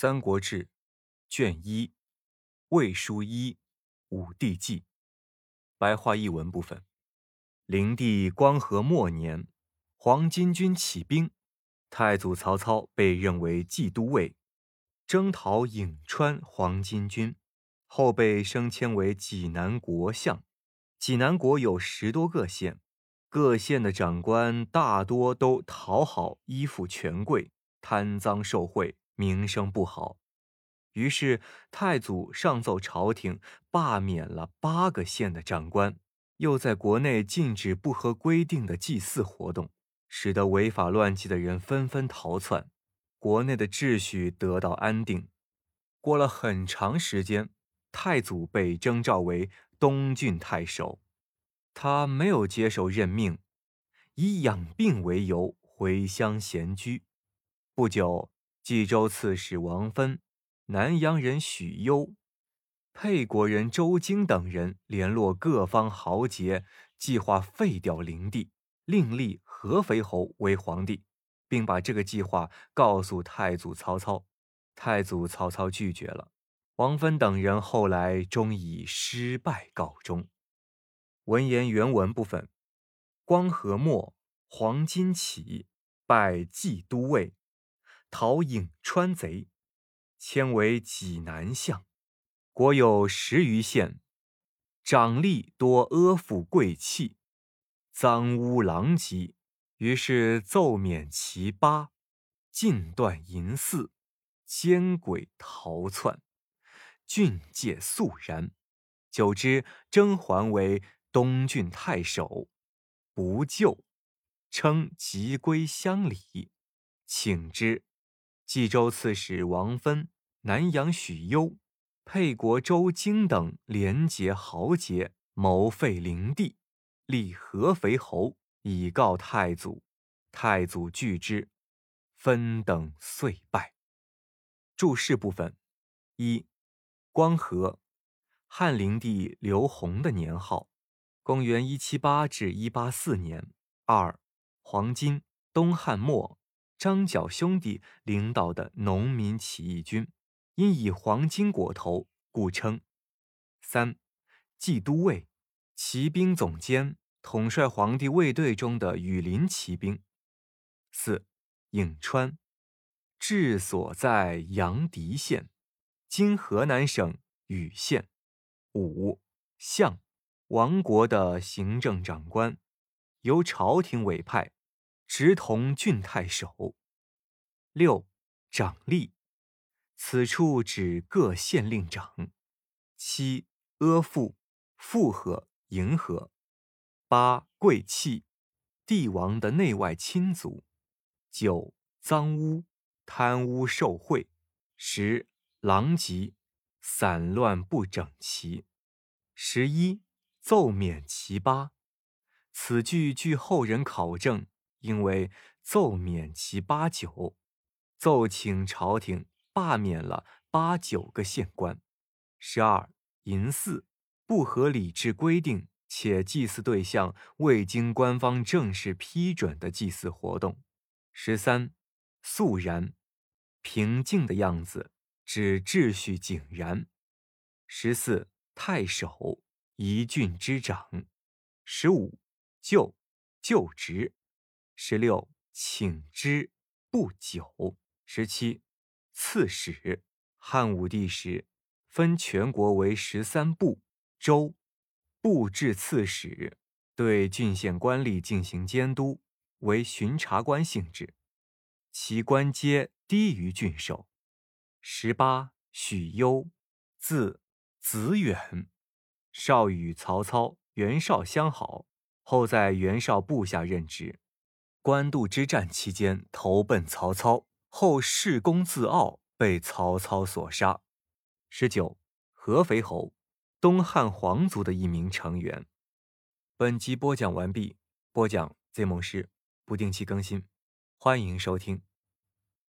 三国志》卷一《魏书一武帝纪》白话译文部分：灵帝光和末年，黄巾军起兵，太祖曹操被任为冀都尉，征讨颍川黄巾军，后被升迁为济南国相。济南国有十多个县，各县的长官大多都讨好依附权贵，贪赃受贿。名声不好，于是太祖上奏朝廷，罢免了八个县的长官，又在国内禁止不合规定的祭祀活动，使得违法乱纪的人纷纷逃窜，国内的秩序得到安定。过了很长时间，太祖被征召为东郡太守，他没有接受任命，以养病为由回乡闲居。不久。冀州刺史王芬、南阳人许攸、沛国人周京等人联络各方豪杰，计划废掉灵帝，另立合肥侯为皇帝，并把这个计划告诉太祖曹操。太祖曹操拒绝了。王芬等人后来终以失败告终。文言原文部分：光和末，黄巾起，拜冀都尉。讨颍川贼，迁为济南相。国有十余县，长吏多阿附贵戚，赃污狼藉。于是奏免其八，尽断淫肆，奸鬼逃窜，郡界肃然。久之，征还为东郡太守，不就，称即归乡里，请之。冀州刺史王芬、南阳许攸、沛国周京等联结豪杰，谋废灵帝，立合肥侯，以告太祖。太祖拒之，分等遂败。注释部分：一、光和，汉灵帝刘宏的年号，公元一七八至一八四年。二、黄巾，东汉末。张角兄弟领导的农民起义军，因以黄金裹头，故称。三，冀都尉，骑兵总监，统帅皇帝卫队中的羽林骑兵。四，颍川，治所在阳翟县，今河南省禹县。五，相，王国的行政长官，由朝廷委派。直同郡太守。六长吏，此处指各县令长。七阿父，附和迎合。八贵戚，帝王的内外亲族。九赃污，贪污受贿。十狼藉，散乱不整齐。十一奏免其八，此句据后人考证。因为奏免其八九，奏请朝廷罢免了八九个县官。十二淫祀，不合理制规定且祭祀对象未经官方正式批准的祭祀活动。十三肃然，平静的样子，指秩序井然。十四太守，一郡之长。十五就就职。十六，请之不久。十七，刺史。汉武帝时，分全国为十三部州，部制刺史，对郡县官吏进行监督，为巡查官性质，其官阶低于郡守。十八，许攸，字子远，少与曹操、袁绍相好，后在袁绍部下任职。官渡之战期间投奔曹操，后恃功自傲，被曹操所杀。十九，合肥侯，东汉皇族的一名成员。本集播讲完毕。播讲 Z 梦师，不定期更新，欢迎收听。